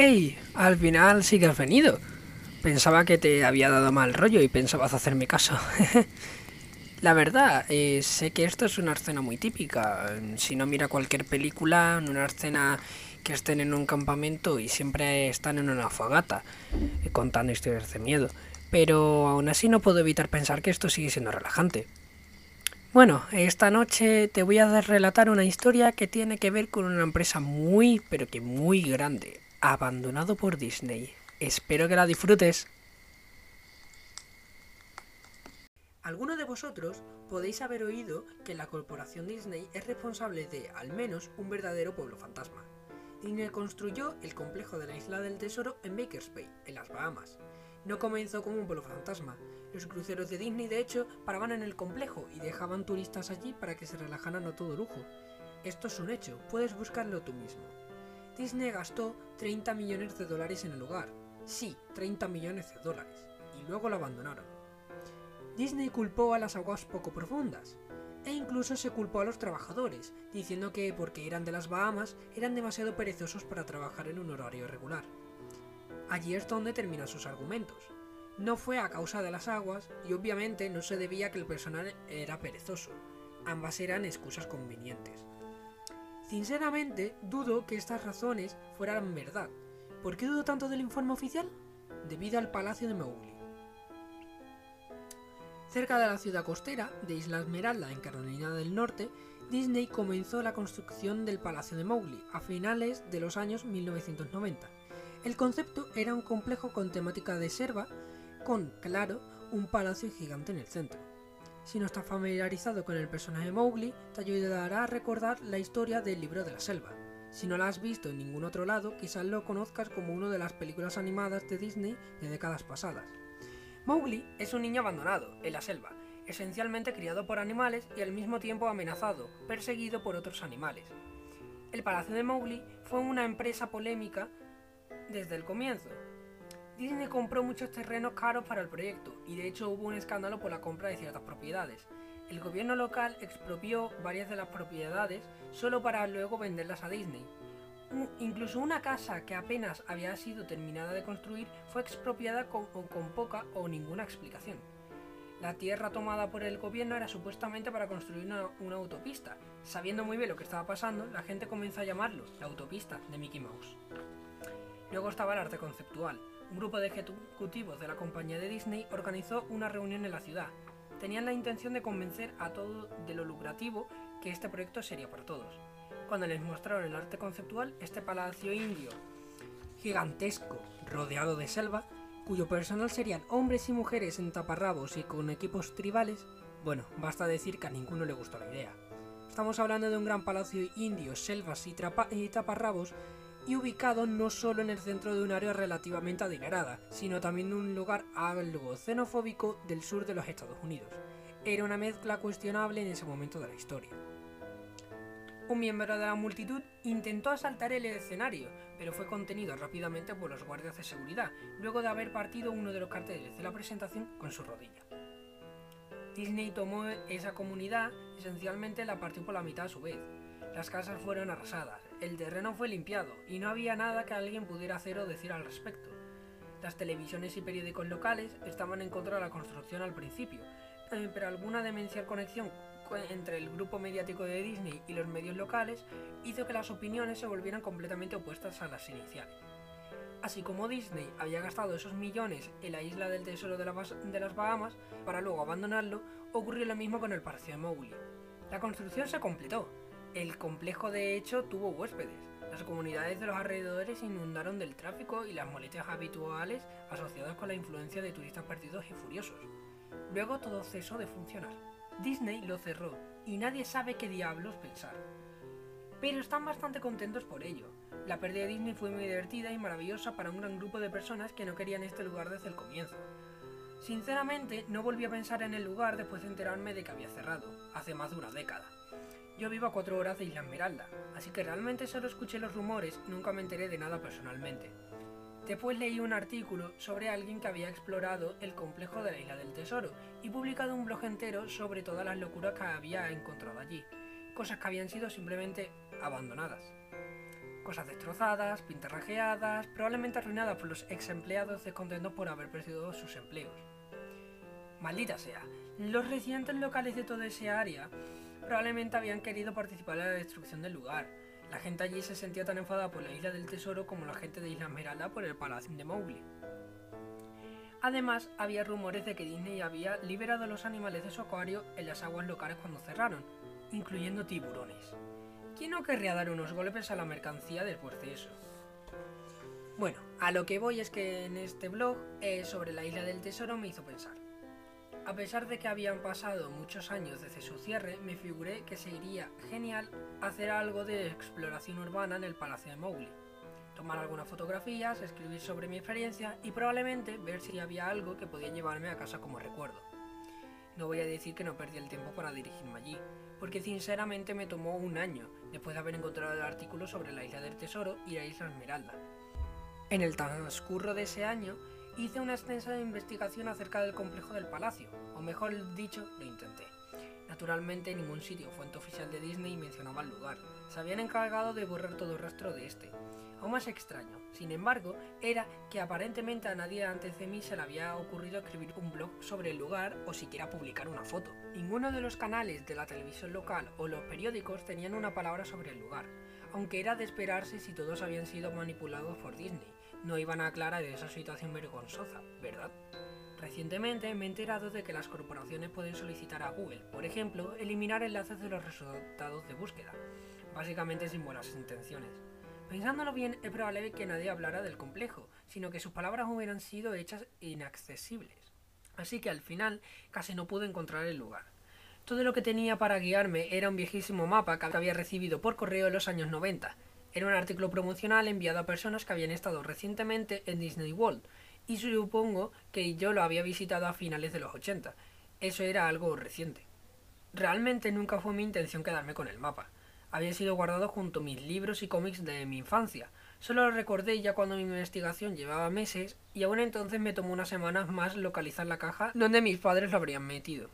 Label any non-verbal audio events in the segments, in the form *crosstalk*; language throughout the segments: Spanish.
¡Ey! Al final sí que has venido. Pensaba que te había dado mal rollo y pensabas hacerme caso. *laughs* La verdad, eh, sé que esto es una escena muy típica. Si no mira cualquier película, en una escena que estén en un campamento y siempre están en una fogata, eh, contando historias de miedo. Pero aún así no puedo evitar pensar que esto sigue siendo relajante. Bueno, esta noche te voy a relatar una historia que tiene que ver con una empresa muy, pero que muy grande, abandonado por Disney. Espero que la disfrutes. Algunos de vosotros podéis haber oído que la corporación Disney es responsable de, al menos, un verdadero pueblo fantasma. Disney construyó el complejo de la Isla del Tesoro en Bakers Bay, en las Bahamas. No comenzó como un pueblo fantasma. Los cruceros de Disney, de hecho, paraban en el complejo y dejaban turistas allí para que se relajaran a todo lujo. Esto es un hecho, puedes buscarlo tú mismo. Disney gastó 30 millones de dólares en el lugar. Sí, 30 millones de dólares. Y luego lo abandonaron. Disney culpó a las aguas poco profundas. E incluso se culpó a los trabajadores, diciendo que porque eran de las Bahamas eran demasiado perezosos para trabajar en un horario regular. Allí es donde terminan sus argumentos. No fue a causa de las aguas y obviamente no se debía que el personal era perezoso. Ambas eran excusas convenientes. Sinceramente, dudo que estas razones fueran verdad. ¿Por qué dudo tanto del informe oficial? Debido al Palacio de Mowgli. Cerca de la ciudad costera de Isla Esmeralda, en Carolina del Norte, Disney comenzó la construcción del Palacio de Mowgli a finales de los años 1990. El concepto era un complejo con temática de selva, con, claro, un palacio gigante en el centro. Si no estás familiarizado con el personaje Mowgli, te ayudará a recordar la historia del libro de la selva. Si no la has visto en ningún otro lado, quizás lo conozcas como una de las películas animadas de Disney de décadas pasadas. Mowgli es un niño abandonado, en la selva, esencialmente criado por animales y al mismo tiempo amenazado, perseguido por otros animales. El Palacio de Mowgli fue una empresa polémica desde el comienzo. Disney compró muchos terrenos caros para el proyecto y de hecho hubo un escándalo por la compra de ciertas propiedades. El gobierno local expropió varias de las propiedades solo para luego venderlas a Disney, incluso una casa que apenas había sido terminada de construir fue expropiada con, poca o ninguna explicación. La tierra tomada por el gobierno era supuestamente para construir una, una, autopista. Sabiendo muy bien lo que estaba pasando, la gente comenzó a llamarlo la autopista de Mickey Mouse. Luego estaba el arte conceptual. Un grupo de ejecutivos de la compañía de Disney organizó una reunión en la ciudad. Tenían la intención de convencer a todos de lo lucrativo que este proyecto sería para todos cuando les mostraron el arte conceptual, este palacio indio gigantesco, rodeado de selva, cuyo personal serían hombres y mujeres en taparrabos y con equipos tribales, bueno, basta decir que a ninguno le gustó la idea. Estamos hablando de un gran palacio indio, selvas y, y taparrabos, y ubicado no solo en el centro de un área relativamente adinerada, sino también en un lugar algo xenofóbico del sur de los Estados Unidos. Era una mezcla cuestionable en ese momento de la historia. Un miembro de la multitud intentó asaltar el escenario, pero fue contenido rápidamente por los guardias de seguridad, luego de haber partido uno de los carteles de la presentación con su rodilla. Disney tomó esa comunidad, esencialmente la partió por la mitad a su vez. Las casas fueron arrasadas, el terreno fue limpiado y no había nada que alguien pudiera hacer o decir al respecto. Las televisiones y periódicos locales estaban en contra de la construcción al principio, eh, pero alguna demencial conexión entre el grupo mediático de Disney y los medios locales hizo que las opiniones se volvieran completamente opuestas a las iniciales. Así como Disney había gastado esos millones en la isla del tesoro de, las Bahamas para luego abandonarlo, ocurrió lo mismo con el Palacio de Mowgli. La construcción se completó. El complejo de hecho tuvo huéspedes. Las comunidades de los alrededores inundaron del tráfico y las molestias habituales asociadas con la influencia de turistas perdidos y furiosos. Luego todo cesó de funcionar. Disney lo cerró y nadie sabe qué diablos pensar. Pero están bastante contentos por ello. La pérdida de Disney fue muy divertida y maravillosa para un gran grupo de personas que no querían este lugar desde el comienzo. Sinceramente, no volví a pensar en el lugar después de enterarme de que había cerrado, hace más de una década. Yo vivo a cuatro horas de Isla Esmeralda, así que realmente solo escuché los rumores nunca me enteré de nada personalmente. Después leí un artículo sobre alguien que había explorado el complejo de la Isla del Tesoro y publicado un blog entero sobre todas las locuras que había encontrado allí, cosas que habían sido simplemente abandonadas. Cosas destrozadas, pintarrajeadas, probablemente arruinadas por los ex empleados descontentos por haber perdido sus empleos. Maldita sea, los residentes locales de toda esa área probablemente habían querido participar en la destrucción del lugar. La gente allí se sentía tan enfadada por la isla del tesoro como la gente de Isla Esmeralda por el palacio de Mowgli. Además, había rumores de que Disney había liberado a los animales de su acuario en las aguas locales cuando cerraron, incluyendo tiburones. ¿Quién no querría dar unos golpes a la mercancía después de eso? Bueno, a lo que voy es que en este blog eh, sobre la isla del tesoro me hizo pensar. A pesar de que habían pasado muchos años desde su cierre, me figuré que sería genial hacer algo de exploración urbana en el Palacio de Mowgli tomar algunas fotografías, escribir sobre mi experiencia y probablemente ver si había algo que podía llevarme a casa como recuerdo. No voy a decir que no perdí el tiempo para dirigirme allí, porque sinceramente me tomó un año después de haber encontrado el artículo sobre la isla del tesoro y la isla Esmeralda. En el transcurso de ese año hice una extensa investigación acerca del complejo del palacio, o mejor dicho, lo intenté. Naturalmente ningún sitio fuente oficial de Disney mencionaba el lugar, se habían encargado de borrar todo rastro de este, Aún más extraño, sin embargo, era que aparentemente a nadie antes de mí se le había ocurrido escribir un blog sobre el lugar o siquiera publicar una foto. Ninguno de los canales de la televisión local o los periódicos tenían una palabra sobre el lugar, aunque era de esperarse si todos habían sido manipulados por Disney. No iban a aclarar esa situación vergonzosa, ¿verdad? Recientemente me he enterado de que las corporaciones pueden solicitar a Google, por ejemplo, eliminar enlaces de los resultados de búsqueda, básicamente sin buenas intenciones. Pensándolo bien, es probable que nadie hablara del complejo, sino que sus palabras hubieran sido hechas inaccesibles. Así que al final casi no pude encontrar el lugar. Todo lo que tenía para guiarme era un viejísimo mapa que había recibido por correo en los años 90. Era un artículo promocional enviado a personas que habían estado recientemente en Disney World, y supongo que yo lo había visitado a finales de los 80. Eso era algo reciente. Realmente nunca fue mi intención quedarme con el mapa había sido guardado junto a mis libros y cómics de mi infancia. Solo lo recordé ya cuando mi investigación llevaba meses y aún entonces me tomó unas semanas más localizar la caja donde mis padres lo habrían metido.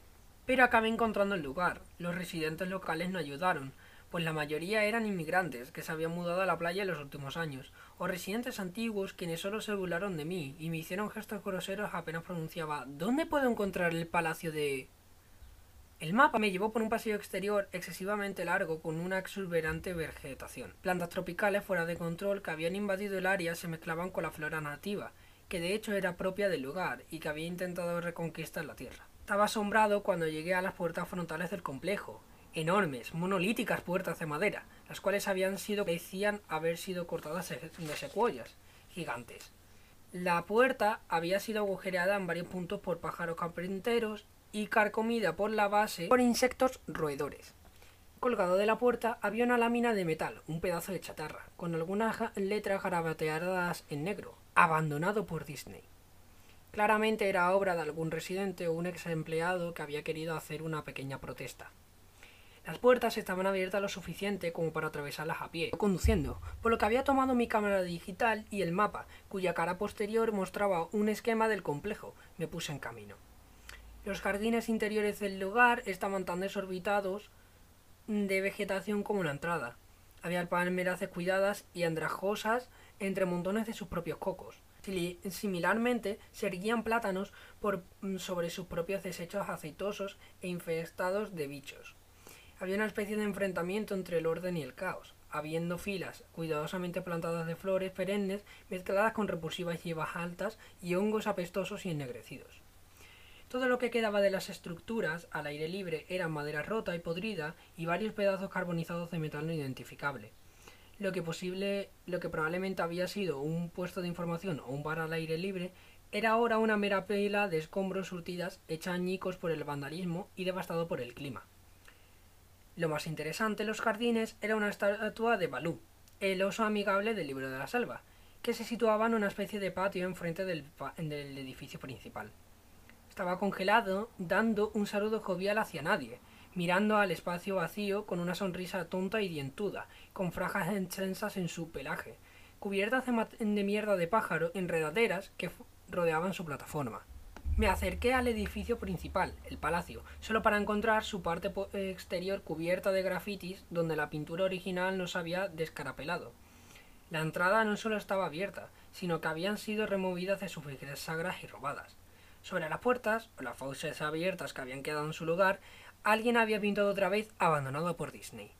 Pero acabé encontrando el lugar. Los residentes locales no ayudaron, pues la mayoría eran inmigrantes que se habían mudado a la playa en los últimos años, o residentes antiguos quienes solo se burlaron de mí y me hicieron gestos groseros apenas pronunciaba ¿Dónde puedo encontrar el palacio de... El mapa me llevó por un pasillo exterior excesivamente largo con una exuberante vegetación. Plantas tropicales fuera de control que habían invadido el área se mezclaban con la flora nativa, que de hecho era propia del lugar y que había intentado reconquistar la tierra. Estaba asombrado cuando llegué a las puertas frontales del complejo, enormes, monolíticas puertas de madera, las cuales habían sido decían haber sido cortadas de secuoyas gigantes. La puerta había sido agujereada en varios puntos por pájaros carpinteros y carcomida por la base por insectos roedores. Colgado de la puerta había una lámina de metal, un pedazo de chatarra, con algunas letras garabateadas en negro, abandonado por Disney. Claramente era obra de algún residente o un ex empleado que había querido hacer una pequeña protesta. Las puertas estaban abiertas lo suficiente como para atravesarlas a pie, conduciendo, por lo que había tomado mi cámara digital y el mapa, cuya cara posterior mostraba un esquema del complejo. Me puse en camino. Los jardines interiores del lugar estaban tan desorbitados de vegetación como la entrada. Había palmeras descuidadas y andrajosas entre montones de sus propios cocos. Similarmente, se erguían plátanos mm, sobre sus propios desechos aceitosos e infestados de bichos. Había una especie de enfrentamiento entre el orden y el caos, habiendo filas cuidadosamente plantadas de flores perennes mezcladas con repulsivas hierbas altas y hongos apestosos y ennegrecidos. Todo lo que quedaba de las estructuras al aire libre eran madera rota y podrida y varios pedazos carbonizados de metal no identificable. Lo que, lo que probablemente había sido un puesto de información o un bar al aire libre era ahora una mera pila de escombros surtidas hecha añicos por el vandalismo y devastado por el clima. Lo más interesante en los jardines era una estatua de Balú, el oso amigable del libro de la selva, que se situaba en una especie de patio enfrente del edificio principal. Estaba congelado, dando un saludo jovial hacia nadie, mirando al espacio vacío con una sonrisa tonta y dientuda, con franjas extensas en su pelaje, cubiertas de, mierda de pájaro enredaderas que rodeaban su plataforma. Me acerqué al edificio principal, el palacio, solo para encontrar su parte exterior cubierta de grafitis donde la pintura original no se había descarapelado. La entrada no solo estaba abierta, sino que habían sido removidas de sus sagras y robadas. Sobre las puertas, o las fauces abiertas que habían quedado en su lugar, alguien había pintado otra vez abandonado por Disney.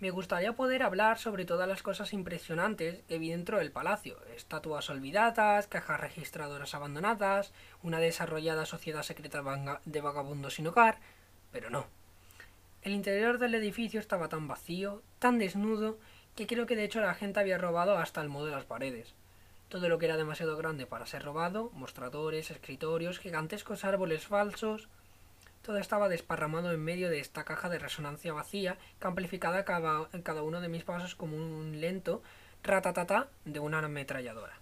Me gustaría poder hablar sobre todas las cosas impresionantes que vi dentro del palacio. Estatuas olvidadas, cajas registradoras abandonadas, una desarrollada sociedad secreta de vagabundos sin hogar, pero no. El interior del edificio estaba tan vacío, tan desnudo, que creo que de hecho la gente había robado hasta el modo de las paredes. Todo lo que era demasiado grande para ser robado, mostradores, escritorios, gigantescos árboles falsos, todo estaba desparramado en medio de esta caja de resonancia vacía que amplificaba cada, cada uno de mis pasos como un lento ratatata de una ametralladora.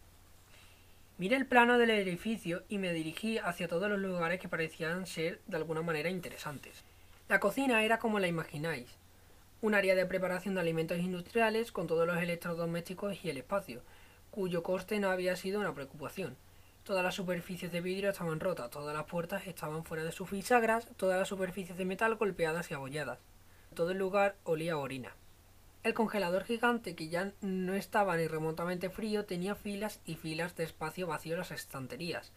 Miré el plano del edificio y me dirigí hacia todos los lugares que parecían ser de alguna manera interesantes. La cocina era como la imagináis, un área de preparación de alimentos industriales con todos los electrodomésticos y el espacio, cuyo coste no había sido una preocupación. Todas las superficies de vidrio estaban rotas, todas las puertas estaban fuera de sus bisagras, todas las superficies de metal golpeadas y abolladas. Todo el lugar olía a orina. El congelador gigante, que ya no estaba ni remotamente frío, tenía filas y filas de espacio vacío en las estanterías.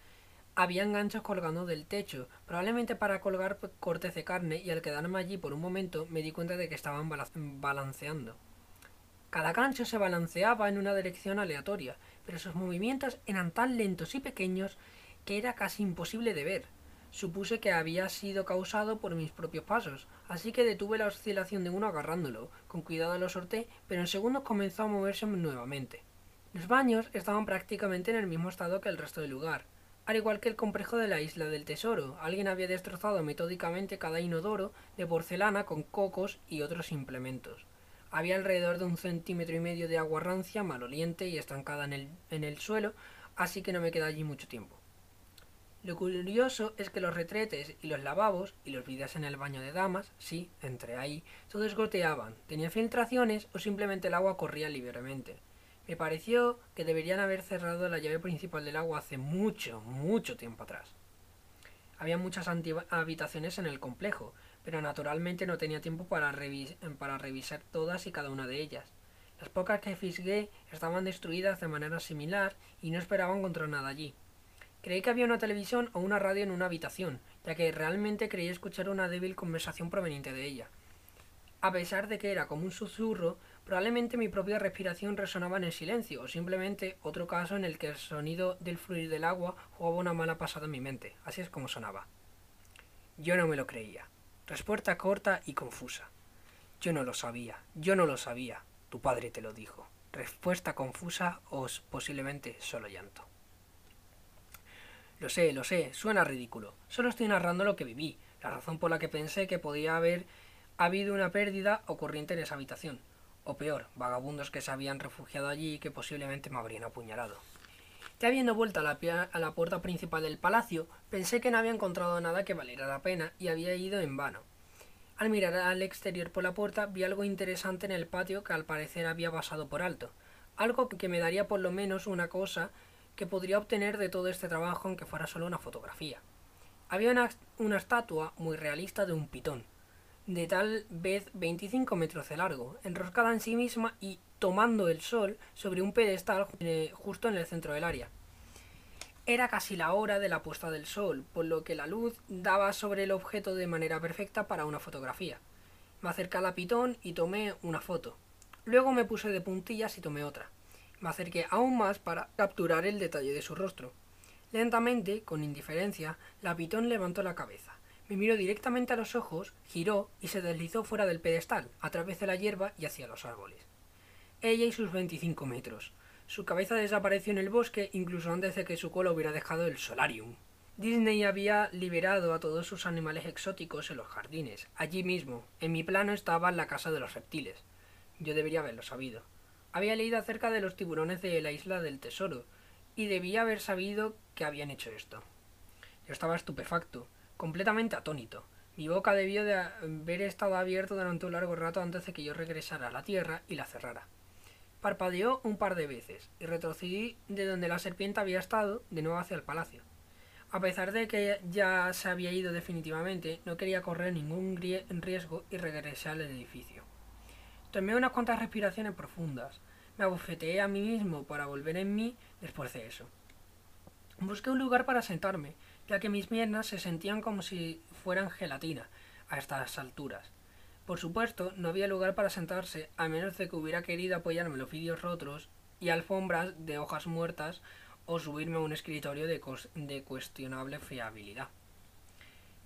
Había ganchos colgando del techo, probablemente para colgar cortes de carne, y al quedarme allí por un momento me di cuenta de que estaban balanceando. Cada gancho se balanceaba en una dirección aleatoria, pero sus movimientos eran tan lentos y pequeños que era casi imposible de ver. Supuse que había sido causado por mis propios pasos, así que detuve la oscilación de uno agarrándolo. Con cuidado lo sorté, pero en segundos comenzó a moverse nuevamente. Los baños estaban prácticamente en el mismo estado que el resto del lugar. Al igual que el complejo de la isla del tesoro, alguien había destrozado metódicamente cada inodoro de porcelana con cocos y otros implementos. Había alrededor de un centímetro y medio de agua rancia, maloliente y estancada en el, en el suelo, así que no me quedé allí mucho tiempo. Lo curioso es que los retretes y los lavabos y los vidas en el baño de damas, sí, entre ahí, todos goteaban, tenían filtraciones o simplemente el agua corría libremente. Me pareció que deberían haber cerrado la llave principal del agua hace mucho, mucho tiempo atrás. Había muchas habitaciones en el complejo, pero naturalmente no tenía tiempo para, revisar todas y cada una de ellas. Las pocas que fisgué estaban destruidas de manera similar y no esperaba encontrar nada allí. Creí que había una televisión o una radio en una habitación, ya que realmente creí escuchar una débil conversación proveniente de ella. A pesar de que era como un susurro, probablemente mi propia respiración resonaba en el silencio, o simplemente otro caso en el que el sonido del fluir del agua jugaba una mala pasada en mi mente. Así es como sonaba. Yo no me lo creía. Respuesta corta y confusa. Yo no lo sabía, yo no lo sabía. Tu padre te lo dijo. Respuesta confusa o posiblemente solo llanto. Lo sé, lo sé, suena ridículo. Solo estoy narrando lo que viví, la razón por la que pensé que podía haber habido una pérdida o corriente en esa habitación. O peor, vagabundos que se habían refugiado allí y que posiblemente me habrían apuñalado. Ya habiendo vuelto a la, a la puerta principal del palacio, pensé que no había encontrado nada que valiera la pena y había ido en vano. Al mirar al exterior por la puerta vi algo interesante en el patio que al parecer había pasado por alto, algo que me daría por lo menos una cosa que podría obtener de todo este trabajo aunque fuera solo una fotografía. Había una, una estatua muy realista de un pitón, de tal vez 25 metros de largo, enroscada en sí misma y tomando el sol sobre un pedestal eh, justo en el centro del área. Era casi la hora de la puesta del sol, por lo que la luz daba sobre el objeto de manera perfecta para una fotografía. Me acerqué a la pitón y tomé una foto. Luego me puse de puntillas y tomé otra. Me acerqué aún más para capturar el detalle de su rostro. Lentamente, con indiferencia, la pitón levantó la cabeza. Me miró directamente a los ojos, giró y se deslizó fuera del pedestal, a través de la hierba y hacia los árboles. Ella y sus veinticinco metros. Su cabeza desapareció en el bosque incluso antes de que su cola hubiera dejado el solarium. Disney había liberado a todos sus animales exóticos en los jardines. Allí mismo, en mi plano, estaba la casa de los reptiles. Yo debería haberlo sabido. Había leído acerca de los tiburones de la isla del tesoro, y debía haber sabido que habían hecho esto. Yo estaba estupefacto completamente atónito. Mi boca debió de haber estado abierta durante un largo rato antes de que yo regresara a la tierra y la cerrara. Parpadeó un par de veces y retrocedí de donde la serpiente había estado de nuevo hacia el palacio. A pesar de que ya se había ido definitivamente, no quería correr ningún riesgo y regresé al edificio. Tomé unas cuantas respiraciones profundas. Me abofeteé a mí mismo para volver en mí después de eso. Busqué un lugar para sentarme, ya que mis piernas se sentían como si fueran gelatina a estas alturas. Por supuesto, no había lugar para sentarse, a menos de que hubiera querido apoyarme los vidrios rotos y alfombras de hojas muertas o subirme a un escritorio de cuestionable fiabilidad.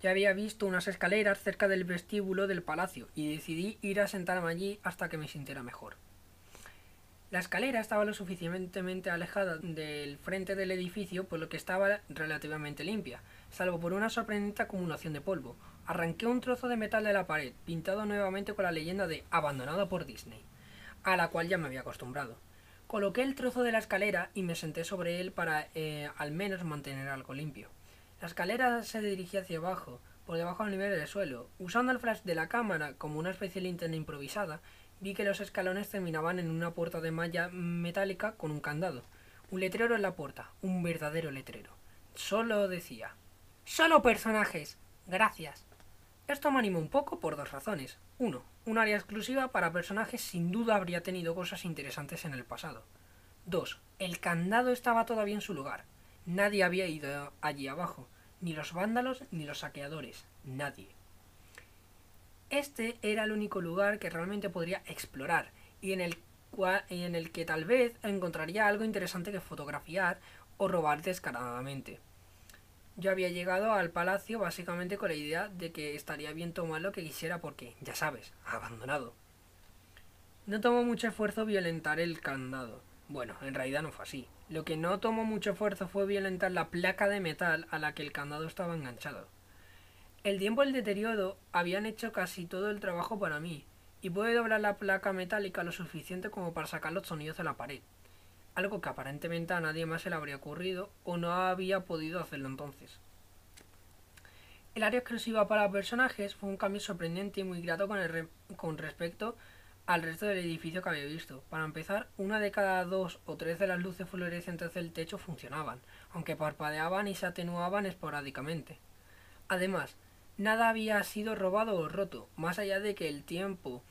Ya había visto unas escaleras cerca del vestíbulo del palacio y decidí ir a sentarme allí hasta que me sintiera mejor. La escalera estaba lo suficientemente alejada del frente del edificio por lo que estaba relativamente limpia, salvo por una sorprendente acumulación de polvo. Arranqué un trozo de metal de la pared, pintado nuevamente con la leyenda de abandonado por Disney, a la cual ya me había acostumbrado. Coloqué el trozo de la escalera y me senté sobre él para eh, al menos mantener algo limpio. La escalera se dirigía hacia abajo, por debajo del nivel del suelo. Usando el flash de la cámara como una especie de linterna improvisada, vi que los escalones terminaban en una puerta de malla metálica con un candado. Un letrero en la puerta, un verdadero letrero. Solo decía Solo personajes. Gracias. Esto me animó un poco por dos razones. Uno, un área exclusiva para personajes sin duda habría tenido cosas interesantes en el pasado. Dos, el candado estaba todavía en su lugar. Nadie había ido allí abajo, ni los vándalos ni los saqueadores, nadie. Este era el único lugar que realmente podría explorar y en el, en el que tal vez encontraría algo interesante que fotografiar o robar descaradamente. Yo había llegado al palacio básicamente con la idea de que estaría bien tomar lo que quisiera porque, ya sabes, abandonado. No tomó mucho esfuerzo violentar el candado. Bueno, en realidad no fue así. Lo que no tomó mucho esfuerzo fue violentar la placa de metal a la que el candado estaba enganchado. El tiempo y el deterioro habían hecho casi todo el trabajo para mí, y pude doblar la placa metálica lo suficiente como para sacar los sonidos de la pared, algo que aparentemente a nadie más se le habría ocurrido o no había podido hacerlo entonces. El área exclusiva para personajes fue un cambio sorprendente y muy grato con, con respecto al resto del edificio que había visto. Para empezar, una de cada dos o tres de las luces fluorescentes del techo funcionaban, aunque parpadeaban y se atenuaban esporádicamente. Además, Nada había sido robado o roto, más allá de que el tiempo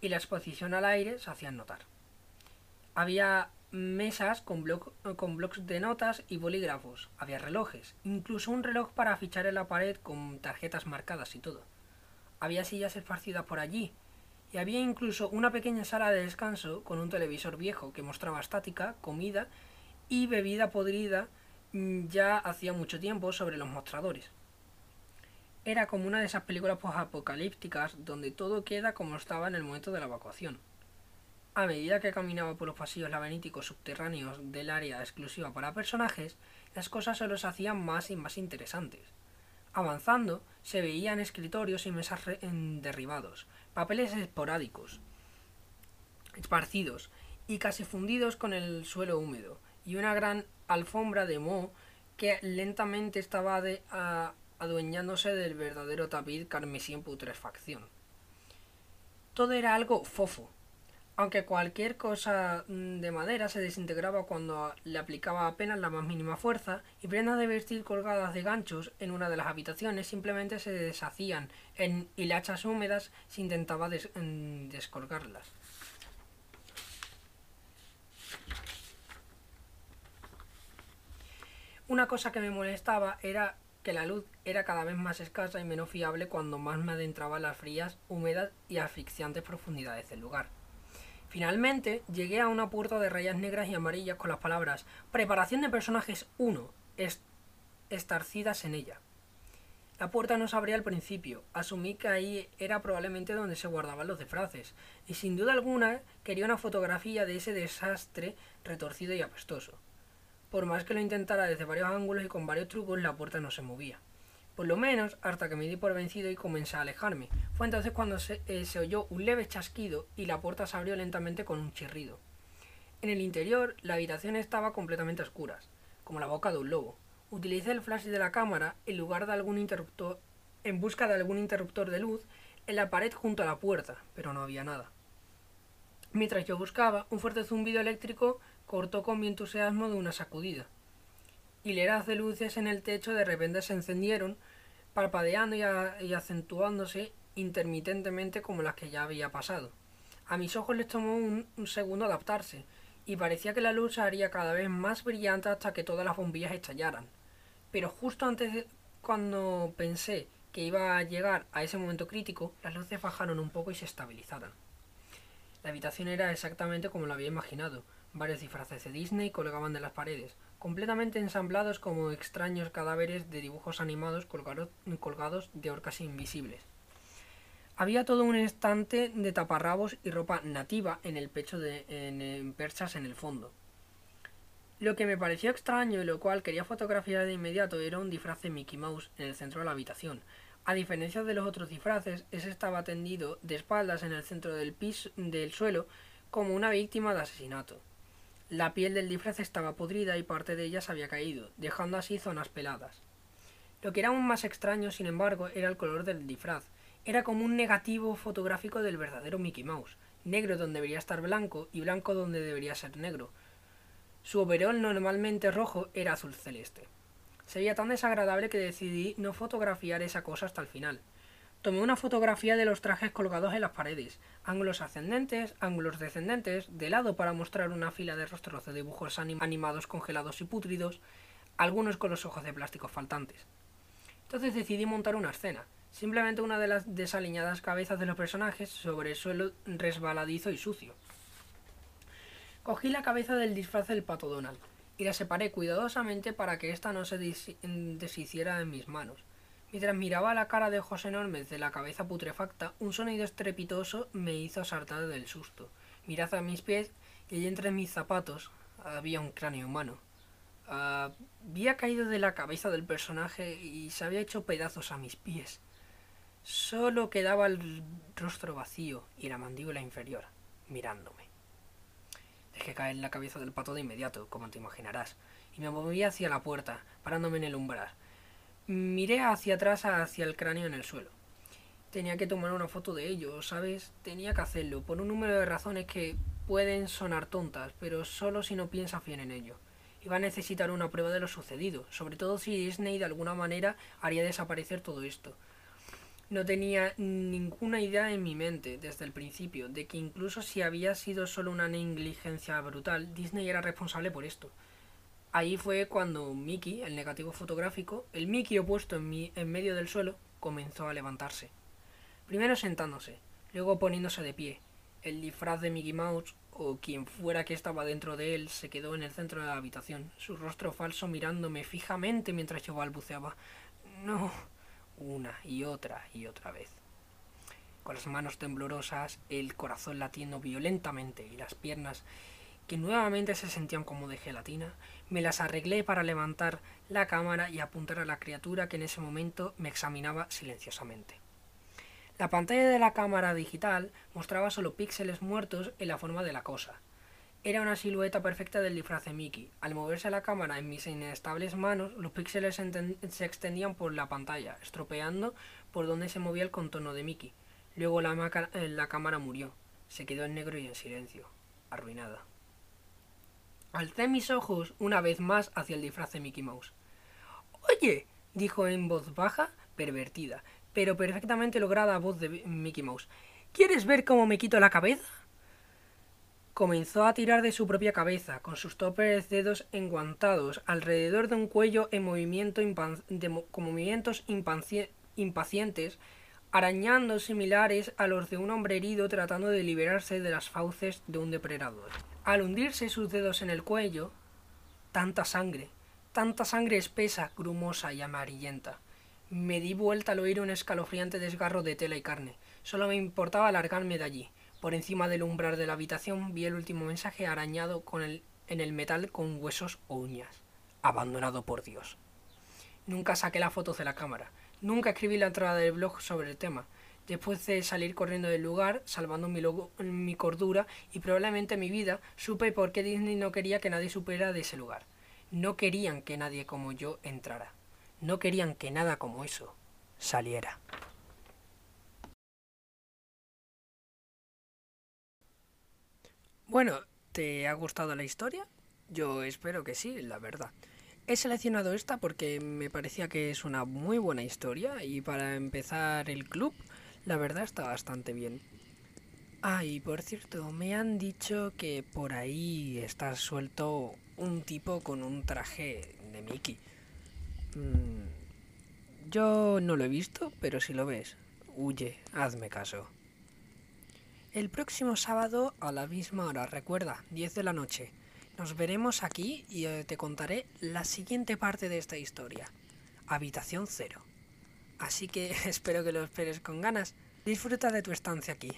y la exposición al aire se hacían notar. Había mesas con, con blocs de notas y bolígrafos, había relojes, incluso un reloj para fichar en la pared con tarjetas marcadas y todo. Había sillas esparcidas por allí, y había incluso una pequeña sala de descanso con un televisor viejo que mostraba estática, comida y bebida podrida mm, ya hacía mucho tiempo sobre los mostradores. Era como una de esas películas apocalípticas donde todo queda como estaba en el momento de la evacuación. A medida que caminaba por los pasillos laberínticos subterráneos del área exclusiva para personajes, las cosas se los hacían más y más interesantes. Avanzando, se veían escritorios y mesas derribados, papeles esporádicos, esparcidos y casi fundidos con el suelo húmedo, y una gran alfombra de moho que lentamente estaba de, a, adueñándose del verdadero tapiz carmesí en putrefacción. Todo era algo fofo, aunque cualquier cosa mm, de madera se desintegraba cuando le aplicaba apenas la más mínima fuerza, y prendas de vestir colgadas de ganchos en una de las habitaciones simplemente se deshacían en hilachas húmedas si intentaba mm, descolgarlas. Una cosa que me molestaba era que la luz era cada vez más escasa y menos fiable cuando más me adentraba en las frías, húmedas y asfixiantes profundidades del lugar. Finalmente llegué a una puerta de rayas negras y amarillas con las palabras Preparación de personajes 1 estarcidas en ella. La puerta no se abría al principio, asumí que ahí era probablemente donde se guardaban los disfraces, y sin duda alguna quería una fotografía de ese desastre retorcido y apestoso. Por más que lo intentara desde varios ángulos y con varios trucos, la puerta no se movía. Por lo menos hasta que me di por vencido y comencé a alejarme. Fue entonces cuando se, eh, se oyó un leve chasquido y la puerta se abrió lentamente con un chirrido. En el interior, la habitación estaba completamente a oscuras, como la boca de un lobo. Utilicé el flash de la cámara en lugar de algún interruptor, en busca de algún interruptor de luz en la pared junto a la puerta, pero no había nada. Mientras yo buscaba, un fuerte zumbido eléctrico cortó con mi entusiasmo de una sacudida. Hileras de luces en el techo de repente se encendieron, parpadeando y, acentuándose intermitentemente como las que ya había pasado. A mis ojos les tomó un, segundo adaptarse, y parecía que la luz se haría cada vez más brillante hasta que todas las bombillas estallaran. Pero justo antes de cuando pensé que iba a llegar a ese momento crítico, las luces bajaron un poco y se estabilizaron. La habitación era exactamente como lo había imaginado. Varios disfraces de Disney colgaban de las paredes, completamente ensamblados como extraños cadáveres de dibujos animados colgados de orcas invisibles. Había todo un estante de taparrabos y ropa nativa en el pecho de en, perchas en el fondo. Lo que me pareció extraño y lo cual quería fotografiar de inmediato era un disfraz de Mickey Mouse en el centro de la habitación. A diferencia de los otros disfraces, ese estaba tendido de espaldas en el centro del piso del suelo como una víctima de asesinato. La piel del disfraz estaba podrida y parte de ella se había caído, dejando así zonas peladas. Lo que era aún más extraño, sin embargo, era el color del disfraz, era como un negativo fotográfico del verdadero Mickey Mouse, negro donde debería estar blanco y blanco donde debería ser negro. Su overol normalmente rojo era azul celeste. Sería tan desagradable que decidí no fotografiar esa cosa hasta el final. Tomé una fotografía de los trajes colgados en las paredes, ángulos ascendentes, ángulos descendentes, de lado para mostrar una fila de rostros de dibujos animados congelados y pútridos, algunos con los ojos de plástico faltantes. Entonces decidí montar una escena, simplemente una de las desaliñadas cabezas de los personajes sobre el suelo resbaladizo y sucio. Cogí la cabeza del disfraz del pato Donald y la separé cuidadosamente para que ésta no se deshiciera en mis manos. Mientras miraba la cara de ojos enormes de la cabeza putrefacta, un sonido estrepitoso me hizo saltar del susto. Miré hacia mis pies y allí entre mis zapatos había un cráneo humano. había caído de la cabeza del personaje y se había hecho pedazos a mis pies. Solo quedaba el rostro vacío y la mandíbula inferior, mirándome. Dejé caer la cabeza del pato de inmediato, como te imaginarás, y me moví hacia la puerta, parándome en el umbral. Miré hacia atrás hacia el cráneo en el suelo. Tenía que tomar una foto de ello, ¿sabes? Tenía que hacerlo, por un número de razones que pueden sonar tontas, pero solo si no piensas bien en ello. Iba a necesitar una prueba de lo sucedido, sobre todo si Disney de alguna manera haría desaparecer todo esto. No tenía ninguna idea en mi mente desde el principio de que incluso si había sido solo una negligencia brutal, Disney era responsable por esto. Ahí fue cuando Mickey, el negativo fotográfico, el Mickey opuesto en, mi, en medio del suelo, comenzó a levantarse. Primero sentándose, luego poniéndose de pie. El disfraz de Mickey Mouse, o quien fuera que estaba dentro de él, se quedó en el centro de la habitación, su rostro falso mirándome fijamente mientras yo balbuceaba. No, una y otra y otra vez. Con las manos temblorosas, el corazón latiendo violentamente y las piernas que nuevamente se sentían como de gelatina, me las arreglé para levantar la cámara y apuntar a la criatura que en ese momento me examinaba silenciosamente. La pantalla de la cámara digital mostraba solo píxeles muertos en la forma de la cosa, era una silueta perfecta del disfraz de Mickey. Al moverse la cámara en mis inestables manos, los píxeles se extendían por la pantalla, estropeando por donde se movía el contorno de Mickey. Luego la, eh, la cámara murió. Se quedó en negro y en silencio, arruinada. Alcé mis ojos una vez más hacia el disfraz de Mickey Mouse. Oye, dijo en voz baja, pervertida, pero perfectamente lograda voz de Mickey Mouse. ¿Quieres ver cómo me quito la cabeza? Comenzó a tirar de su propia cabeza, con sus topes dedos enguantados alrededor de un cuello en movimiento con movimientos impacientes, arañando similares a los de un hombre herido tratando de liberarse de las fauces de un depredador. Al hundirse sus dedos en el cuello, tanta sangre, tanta sangre espesa, grumosa y amarillenta. Me di vuelta al oír un escalofriante desgarro de tela y carne. Solo me importaba alargarme de allí. Por encima del umbral de la habitación vi el último mensaje arañado en el metal con huesos o uñas. Abandonado por Dios. Nunca saqué la foto de la cámara. Nunca escribí la entrada del blog sobre el tema. Después de salir corriendo del lugar, salvando mi, mi cordura y probablemente mi vida, supe por qué Disney no quería que nadie supiera de ese lugar. No querían que nadie como yo entrara. No querían que nada como eso saliera. Bueno, ¿te ha gustado la historia? Yo espero que sí, la verdad. He seleccionado esta porque me parecía que es una muy buena historia y para empezar el club, la verdad está bastante bien. Ah, y por cierto, me han dicho que por ahí está suelto un tipo con un traje de Mickey. Mm, yo no lo he visto, pero si lo ves, huye, hazme caso. El próximo sábado a la misma hora, recuerda, 10 de la noche. Nos veremos aquí y eh, te contaré la siguiente parte de esta historia. Habitación cero. Así que *laughs* espero que lo esperes con ganas. Disfruta de tu estancia aquí.